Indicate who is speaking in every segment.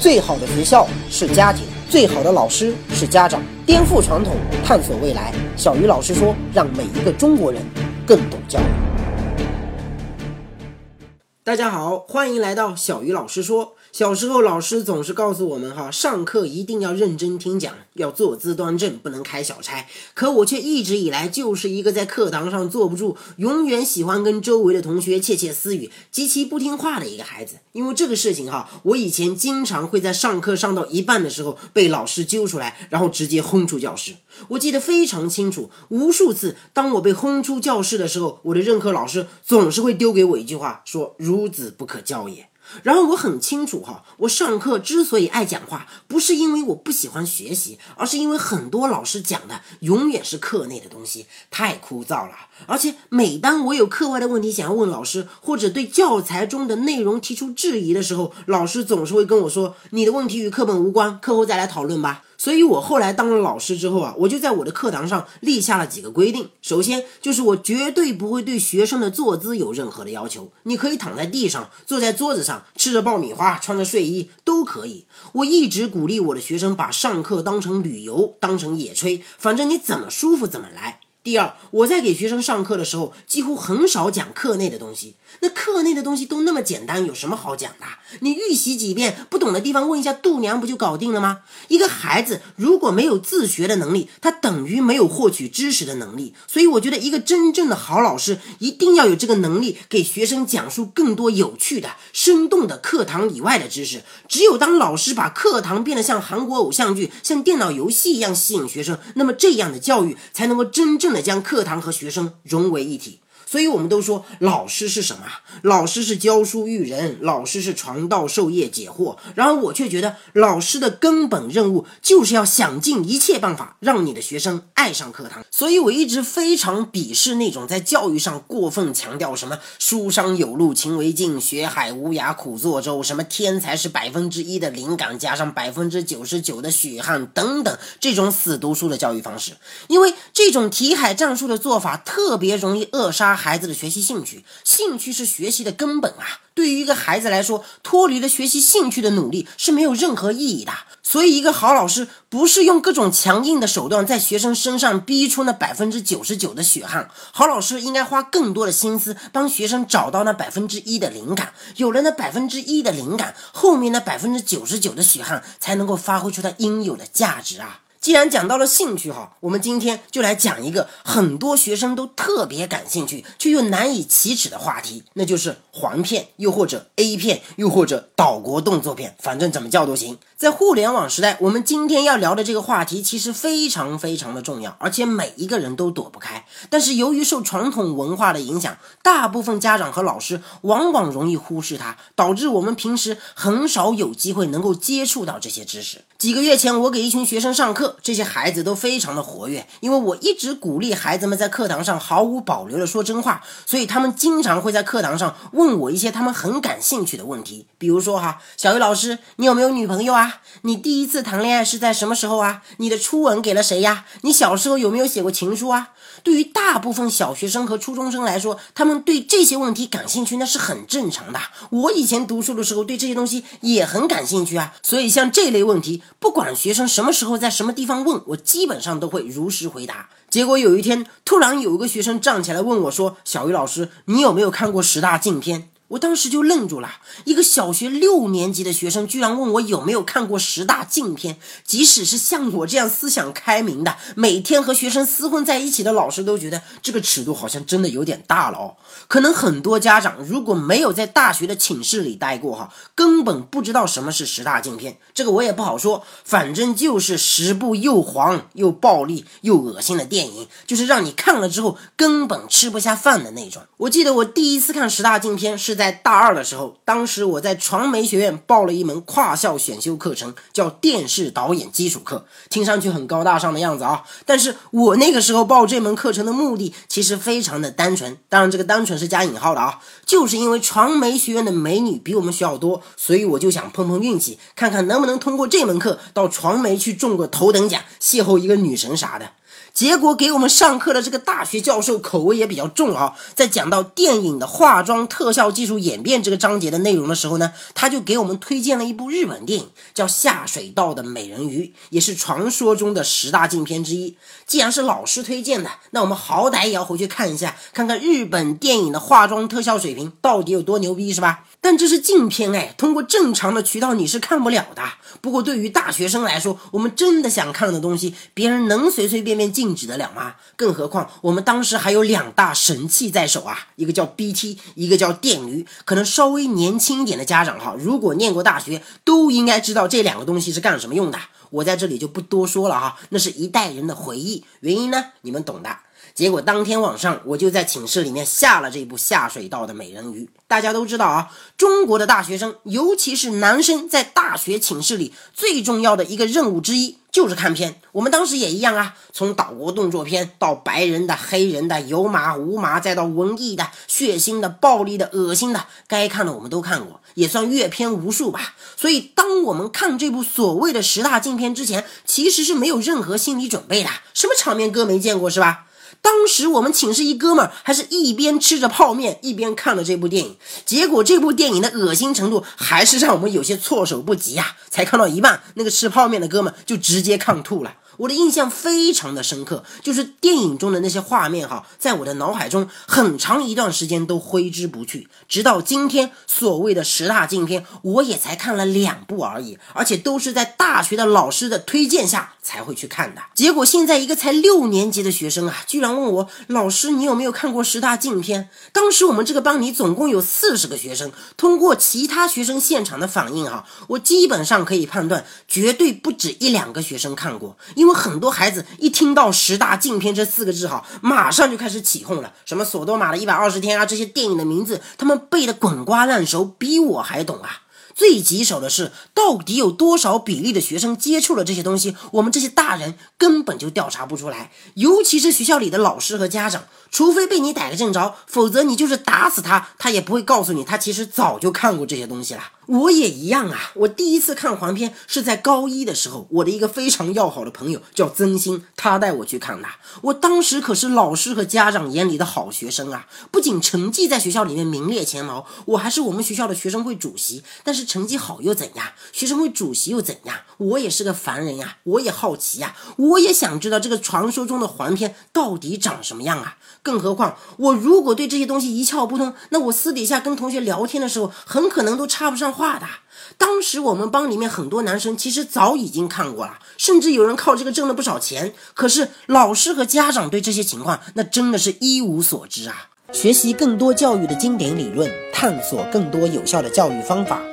Speaker 1: 最好的学校是家庭，最好的老师是家长。颠覆传统，探索未来。小鱼老师说：“让每一个中国人更懂教育。”大家好，欢迎来到小鱼老师说。小时候，老师总是告诉我们：哈，上课一定要认真听讲，要坐姿端正，不能开小差。可我却一直以来就是一个在课堂上坐不住，永远喜欢跟周围的同学窃窃私语，极其不听话的一个孩子。因为这个事情，哈，我以前经常会在上课上到一半的时候被老师揪出来，然后直接轰出教室。我记得非常清楚，无数次当我被轰出教室的时候，我的任课老师总是会丢给我一句话，说：“孺子不可教也。”然后我很清楚哈，我上课之所以爱讲话，不是因为我不喜欢学习，而是因为很多老师讲的永远是课内的东西，太枯燥了。而且每当我有课外的问题想要问老师，或者对教材中的内容提出质疑的时候，老师总是会跟我说：“你的问题与课本无关，课后再来讨论吧。”所以，我后来当了老师之后啊，我就在我的课堂上立下了几个规定。首先，就是我绝对不会对学生的坐姿有任何的要求。你可以躺在地上，坐在桌子上，吃着爆米花，穿着睡衣都可以。我一直鼓励我的学生把上课当成旅游，当成野炊，反正你怎么舒服怎么来。第二，我在给学生上课的时候，几乎很少讲课内的东西。那课内的东西都那么简单，有什么好讲的？你预习几遍，不懂的地方问一下度娘，不就搞定了吗？一个孩子如果没有自学的能力，他等于没有获取知识的能力。所以，我觉得一个真正的好老师，一定要有这个能力，给学生讲述更多有趣的、生动的课堂以外的知识。只有当老师把课堂变得像韩国偶像剧、像电脑游戏一样吸引学生，那么这样的教育才能够真正将课堂和学生融为一体。所以，我们都说老师是什么？老师是教书育人，老师是传道授业解惑。然而，我却觉得老师的根本任务就是要想尽一切办法让你的学生爱上课堂。所以，我一直非常鄙视那种在教育上过分强调什么“书商有路勤为径，学海无涯苦作舟”，什么天才是百分之一的灵感加上百分之九十九的血汗等等这种死读书的教育方式。因为这种题海战术的做法特别容易扼杀。孩子的学习兴趣，兴趣是学习的根本啊！对于一个孩子来说，脱离了学习兴趣的努力是没有任何意义的。所以，一个好老师不是用各种强硬的手段在学生身上逼出那百分之九十九的血汗，好老师应该花更多的心思帮学生找到那百分之一的灵感。有了那百分之一的灵感，后面那百分之九十九的血汗才能够发挥出它应有的价值啊！既然讲到了兴趣哈，我们今天就来讲一个很多学生都特别感兴趣却又难以启齿的话题，那就是黄片，又或者 A 片，又或者岛国动作片，反正怎么叫都行。在互联网时代，我们今天要聊的这个话题其实非常非常的重要，而且每一个人都躲不开。但是由于受传统文化的影响，大部分家长和老师往往容易忽视它，导致我们平时很少有机会能够接触到这些知识。几个月前，我给一群学生上课。这些孩子都非常的活跃，因为我一直鼓励孩子们在课堂上毫无保留的说真话，所以他们经常会在课堂上问我一些他们很感兴趣的问题，比如说哈，小鱼老师，你有没有女朋友啊？你第一次谈恋爱是在什么时候啊？你的初吻给了谁呀？你小时候有没有写过情书啊？对于大部分小学生和初中生来说，他们对这些问题感兴趣那是很正常的。我以前读书的时候对这些东西也很感兴趣啊，所以像这类问题，不管学生什么时候在什么地方问，我基本上都会如实回答。结果有一天，突然有一个学生站起来问我说：“小鱼老师，你有没有看过十大禁片？”我当时就愣住了，一个小学六年级的学生居然问我有没有看过十大禁片。即使是像我这样思想开明的，每天和学生厮混在一起的老师都觉得这个尺度好像真的有点大了哦。可能很多家长如果没有在大学的寝室里待过哈，根本不知道什么是十大禁片。这个我也不好说，反正就是十部又黄又暴力又恶心的电影，就是让你看了之后根本吃不下饭的那种。我记得我第一次看十大禁片是。在大二的时候，当时我在传媒学院报了一门跨校选修课程，叫电视导演基础课，听上去很高大上的样子啊。但是我那个时候报这门课程的目的其实非常的单纯，当然这个单纯是加引号的啊，就是因为传媒学院的美女比我们学校多，所以我就想碰碰运气，看看能不能通过这门课到传媒去中个头等奖，邂逅一个女神啥的。结果给我们上课的这个大学教授口味也比较重啊，在讲到电影的化妆特效技术演变这个章节的内容的时候呢，他就给我们推荐了一部日本电影，叫《下水道的美人鱼》，也是传说中的十大禁片之一。既然是老师推荐的，那我们好歹也要回去看一下，看看日本电影的化妆特效水平到底有多牛逼，是吧？但这是禁片哎，通过正常的渠道你是看不了的。不过对于大学生来说，我们真的想看的东西，别人能随随便便禁止得了吗？更何况我们当时还有两大神器在手啊，一个叫 BT，一个叫电驴。可能稍微年轻一点的家长哈，如果念过大学，都应该知道这两个东西是干什么用的。我在这里就不多说了哈，那是一代人的回忆。原因呢，你们懂的。结果当天晚上，我就在寝室里面下了这部下水道的美人鱼。大家都知道啊，中国的大学生，尤其是男生，在大学寝室里最重要的一个任务之一就是看片。我们当时也一样啊，从岛国动作片到白人的、黑人的、有码无码，再到文艺的、血腥的、暴力的、恶心的，该看的我们都看过，也算阅片无数吧。所以，当我们看这部所谓的十大禁片之前，其实是没有任何心理准备的，什么场面哥没见过是吧？当时我们寝室一哥们儿还是一边吃着泡面一边看了这部电影，结果这部电影的恶心程度还是让我们有些措手不及呀！才看到一半，那个吃泡面的哥们就直接看吐了。我的印象非常的深刻，就是电影中的那些画面哈，在我的脑海中很长一段时间都挥之不去。直到今天，所谓的十大禁片，我也才看了两部而已，而且都是在大学的老师的推荐下才会去看的。结果现在一个才六年级的学生啊，居然问我老师，你有没有看过十大禁片？当时我们这个班里总共有四十个学生，通过其他学生现场的反应哈，我基本上可以判断，绝对不止一两个学生看过，因为。很多孩子一听到十大禁片这四个字，哈，马上就开始起哄了。什么索多玛的一百二十天啊，这些电影的名字，他们背的滚瓜烂熟，比我还懂啊。最棘手的是，到底有多少比例的学生接触了这些东西？我们这些大人根本就调查不出来。尤其是学校里的老师和家长，除非被你逮个正着，否则你就是打死他，他也不会告诉你，他其实早就看过这些东西了。我也一样啊！我第一次看黄片是在高一的时候，我的一个非常要好的朋友叫曾鑫，他带我去看的。我当时可是老师和家长眼里的好学生啊！不仅成绩在学校里面名列前茅，我还是我们学校的学生会主席。但是成绩好又怎样？学生会主席又怎样？我也是个凡人呀，我也好奇呀，我也想知道这个传说中的黄片到底长什么样啊！更何况，我如果对这些东西一窍不通，那我私底下跟同学聊天的时候，很可能都插不上话的。当时我们班里面很多男生其实早已经看过了，甚至有人靠这个挣了不少钱。可是老师和家长对这些情况，那真的是一无所知啊！学习更多教育的经典理论，探索更多有效的教育方法。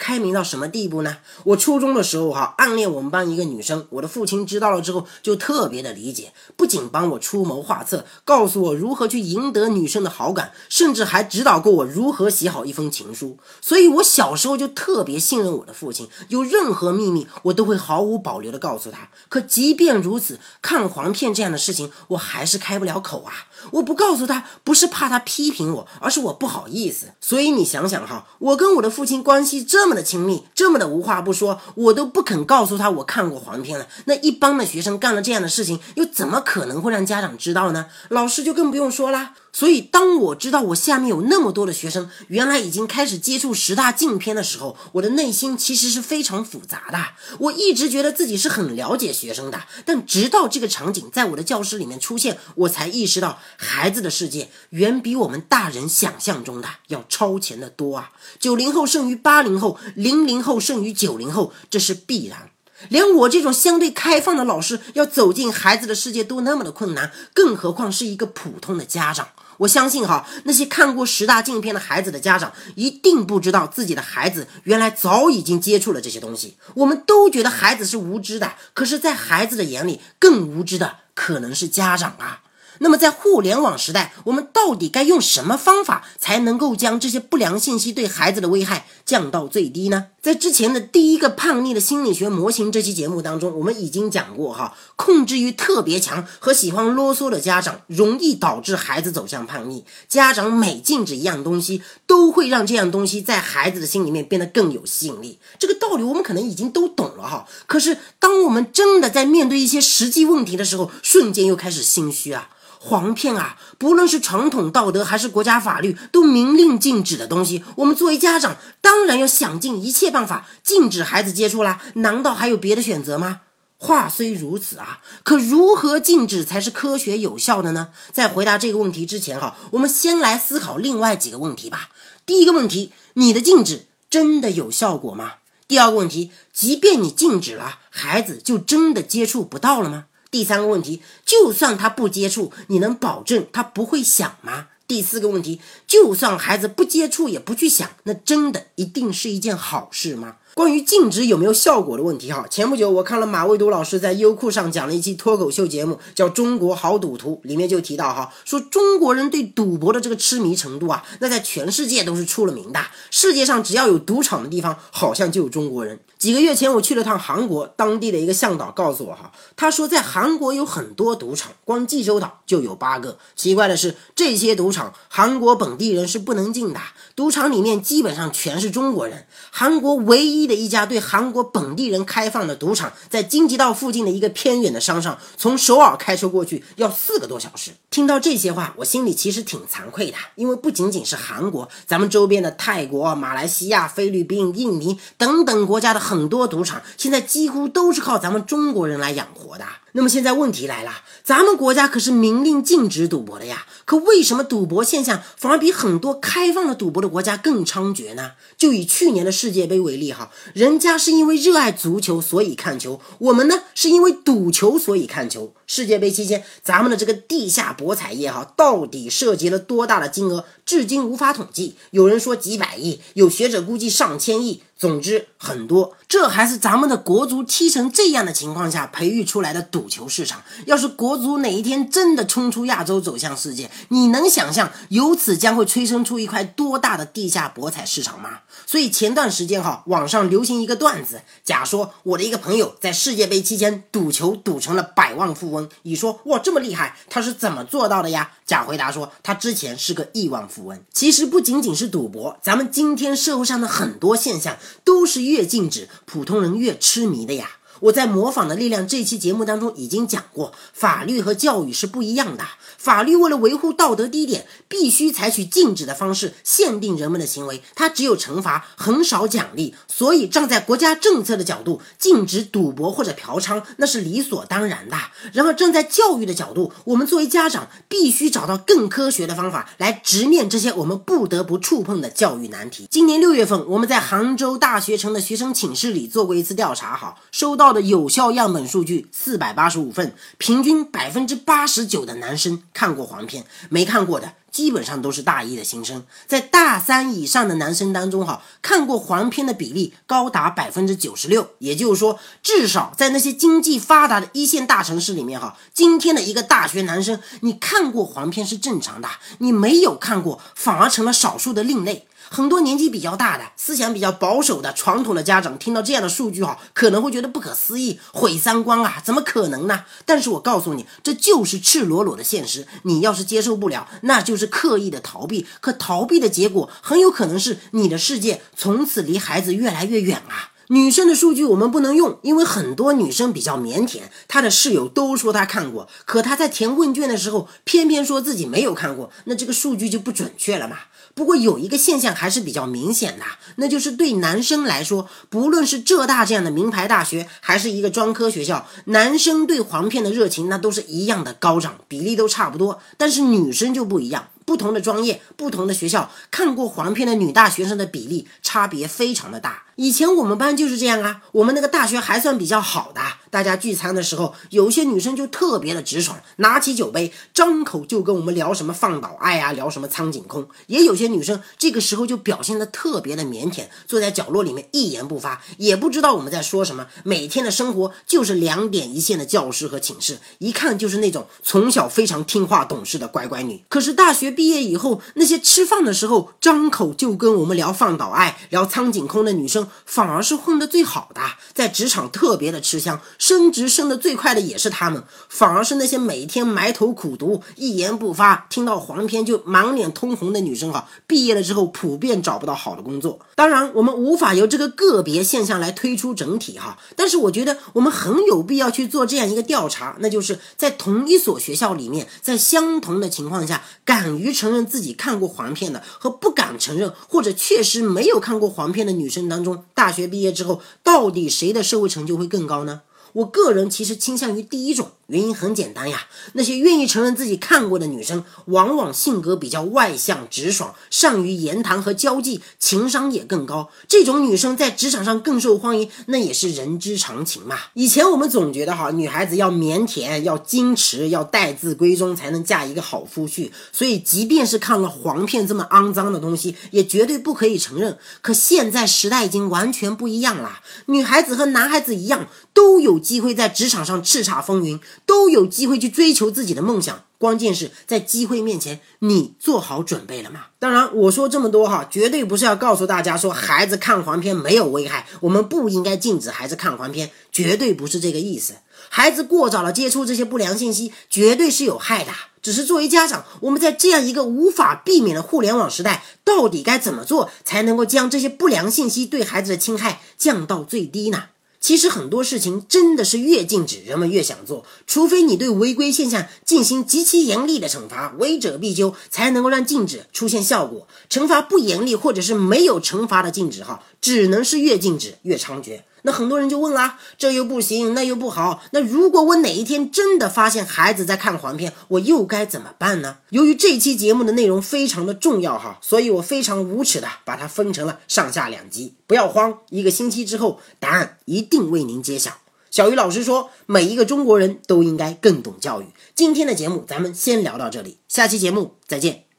Speaker 1: 开明到什么地步呢？我初中的时候哈，暗恋我们班一个女生，我的父亲知道了之后就特别的理解，不仅帮我出谋划策，告诉我如何去赢得女生的好感，甚至还指导过我如何写好一封情书。所以，我小时候就特别信任我的父亲，有任何秘密我都会毫无保留的告诉他。可即便如此，看黄片这样的事情，我还是开不了口啊！我不告诉他，不是怕他批评我，而是我不好意思。所以你想想哈，我跟我的父亲关系这么这么的亲密，这么的无话不说，我都不肯告诉他我看过黄片了。那一帮的学生干了这样的事情，又怎么可能会让家长知道呢？老师就更不用说啦。所以，当我知道我下面有那么多的学生，原来已经开始接触十大禁片的时候，我的内心其实是非常复杂的。我一直觉得自己是很了解学生的，但直到这个场景在我的教室里面出现，我才意识到，孩子的世界远比我们大人想象中的要超前的多啊！九零后胜于八零后，零零后胜于九零后，这是必然。连我这种相对开放的老师，要走进孩子的世界都那么的困难，更何况是一个普通的家长。我相信哈，那些看过十大禁片的孩子的家长，一定不知道自己的孩子原来早已经接触了这些东西。我们都觉得孩子是无知的，可是，在孩子的眼里，更无知的可能是家长啊。那么在互联网时代，我们到底该用什么方法才能够将这些不良信息对孩子的危害降到最低呢？在之前的第一个叛逆的心理学模型这期节目当中，我们已经讲过哈，控制欲特别强和喜欢啰嗦的家长，容易导致孩子走向叛逆。家长每禁止一样东西，都会让这样东西在孩子的心里面变得更有吸引力。这个道理我们可能已经都懂了哈，可是当我们真的在面对一些实际问题的时候，瞬间又开始心虚啊。黄片啊，不论是传统道德还是国家法律，都明令禁止的东西，我们作为家长，当然要想尽一切办法禁止孩子接触啦。难道还有别的选择吗？话虽如此啊，可如何禁止才是科学有效的呢？在回答这个问题之前，哈，我们先来思考另外几个问题吧。第一个问题，你的禁止真的有效果吗？第二个问题，即便你禁止了，孩子就真的接触不到了吗？第三个问题，就算他不接触，你能保证他不会想吗？第四个问题，就算孩子不接触也不去想，那真的一定是一件好事吗？关于禁止有没有效果的问题，哈，前不久我看了马未都老师在优酷上讲了一期脱口秀节目，叫《中国好赌徒》，里面就提到哈，说中国人对赌博的这个痴迷程度啊，那在全世界都是出了名的。世界上只要有赌场的地方，好像就有中国人。几个月前我去了趟韩国，当地的一个向导告诉我哈，他说在韩国有很多赌场，光济州岛就有八个。奇怪的是，这些赌场韩国本地人是不能进的，赌场里面基本上全是中国人。韩国唯一的一家对韩国本地人开放的赌场，在京畿道附近的一个偏远的山上，从首尔开车过去要四个多小时。听到这些话，我心里其实挺惭愧的，因为不仅仅是韩国，咱们周边的泰国、马来西亚、菲律宾、印尼等等国家的。很多赌场现在几乎都是靠咱们中国人来养活的。那么现在问题来了，咱们国家可是明令禁止赌博的呀，可为什么赌博现象反而比很多开放的赌博的国家更猖獗呢？就以去年的世界杯为例哈，人家是因为热爱足球所以看球，我们呢是因为赌球所以看球。世界杯期间，咱们的这个地下博彩业哈，到底涉及了多大的金额，至今无法统计。有人说几百亿，有学者估计上千亿，总之很多。这还是咱们的国足踢成这样的情况下培育出来的赌球市场。要是国足哪一天真的冲出亚洲走向世界，你能想象由此将会催生出一块多大的地下博彩市场吗？所以前段时间哈，网上流行一个段子，假说我的一个朋友在世界杯期间赌球赌成了百万富翁。乙说哇这么厉害，他是怎么做到的呀？甲回答说他之前是个亿万富翁。其实不仅仅是赌博，咱们今天社会上的很多现象都是越禁止。普通人越痴迷的呀。我在《模仿的力量》这期节目当中已经讲过，法律和教育是不一样的。法律为了维护道德低点，必须采取禁止的方式限定人们的行为，它只有惩罚，很少奖励。所以站在国家政策的角度，禁止赌博或者嫖娼，那是理所当然的。然而站在教育的角度，我们作为家长，必须找到更科学的方法来直面这些我们不得不触碰的教育难题。今年六月份，我们在杭州大学城的学生寝室里做过一次调查，好，收到的有效样本数据四百八十五份，平均百分之八十九的男生。看过黄片没看过的，基本上都是大一的新生。在大三以上的男生当中，哈，看过黄片的比例高达百分之九十六。也就是说，至少在那些经济发达的一线大城市里面，哈，今天的一个大学男生，你看过黄片是正常的，你没有看过，反而成了少数的另类。很多年纪比较大的、思想比较保守的传统的家长听到这样的数据哈，可能会觉得不可思议、毁三观啊！怎么可能呢？但是我告诉你，这就是赤裸裸的现实。你要是接受不了，那就是刻意的逃避。可逃避的结果很有可能是你的世界从此离孩子越来越远啊！女生的数据我们不能用，因为很多女生比较腼腆，她的室友都说她看过，可她在填问卷的时候偏偏说自己没有看过，那这个数据就不准确了嘛。不过有一个现象还是比较明显的，那就是对男生来说，不论是浙大这样的名牌大学，还是一个专科学校，男生对黄片的热情那都是一样的高涨，比例都差不多。但是女生就不一样，不同的专业、不同的学校，看过黄片的女大学生的比例差别非常的大。以前我们班就是这样啊，我们那个大学还算比较好的，大家聚餐的时候，有些女生就特别的直爽，拿起酒杯，张口就跟我们聊什么放倒爱啊，聊什么苍井空。也有些女生这个时候就表现的特别的腼腆，坐在角落里面一言不发，也不知道我们在说什么。每天的生活就是两点一线的教室和寝室，一看就是那种从小非常听话懂事的乖乖女。可是大学毕业以后，那些吃饭的时候张口就跟我们聊放倒爱、聊苍井空的女生，反而是混得最好的，在职场特别的吃香，升职升得最快的也是他们，反而是那些每天埋头苦读、一言不发，听到黄片就满脸通红的女生哈，毕业了之后普遍找不到好的工作。当然，我们无法由这个个别现象来推出整体哈，但是我觉得我们很有必要去做这样一个调查，那就是在同一所学校里面，在相同的情况下，敢于承认自己看过黄片的和不敢承认或者确实没有看过黄片的女生当中，大学毕业之后，到底谁的社会成就会更高呢？我个人其实倾向于第一种。原因很简单呀，那些愿意承认自己看过的女生，往往性格比较外向、直爽，善于言谈和交际，情商也更高。这种女生在职场上更受欢迎，那也是人之常情嘛。以前我们总觉得哈，女孩子要腼腆、要矜持、要待字闺中，才能嫁一个好夫婿。所以，即便是看了黄片这么肮脏的东西，也绝对不可以承认。可现在时代已经完全不一样了，女孩子和男孩子一样，都有机会在职场上叱咤风云。都有机会去追求自己的梦想，关键是在机会面前，你做好准备了吗？当然，我说这么多哈，绝对不是要告诉大家说孩子看黄片没有危害，我们不应该禁止孩子看黄片，绝对不是这个意思。孩子过早的接触这些不良信息，绝对是有害的。只是作为家长，我们在这样一个无法避免的互联网时代，到底该怎么做才能够将这些不良信息对孩子的侵害降到最低呢？其实很多事情真的是越禁止，人们越想做。除非你对违规现象进行极其严厉的惩罚，违者必究，才能够让禁止出现效果。惩罚不严厉，或者是没有惩罚的禁止，哈，只能是越禁止越猖獗。那很多人就问啦，这又不行，那又不好。那如果我哪一天真的发现孩子在看黄片，我又该怎么办呢？由于这期节目的内容非常的重要哈，所以我非常无耻的把它分成了上下两集。不要慌，一个星期之后，答案一定为您揭晓。小鱼老师说，每一个中国人都应该更懂教育。今天的节目咱们先聊到这里，下期节目再见。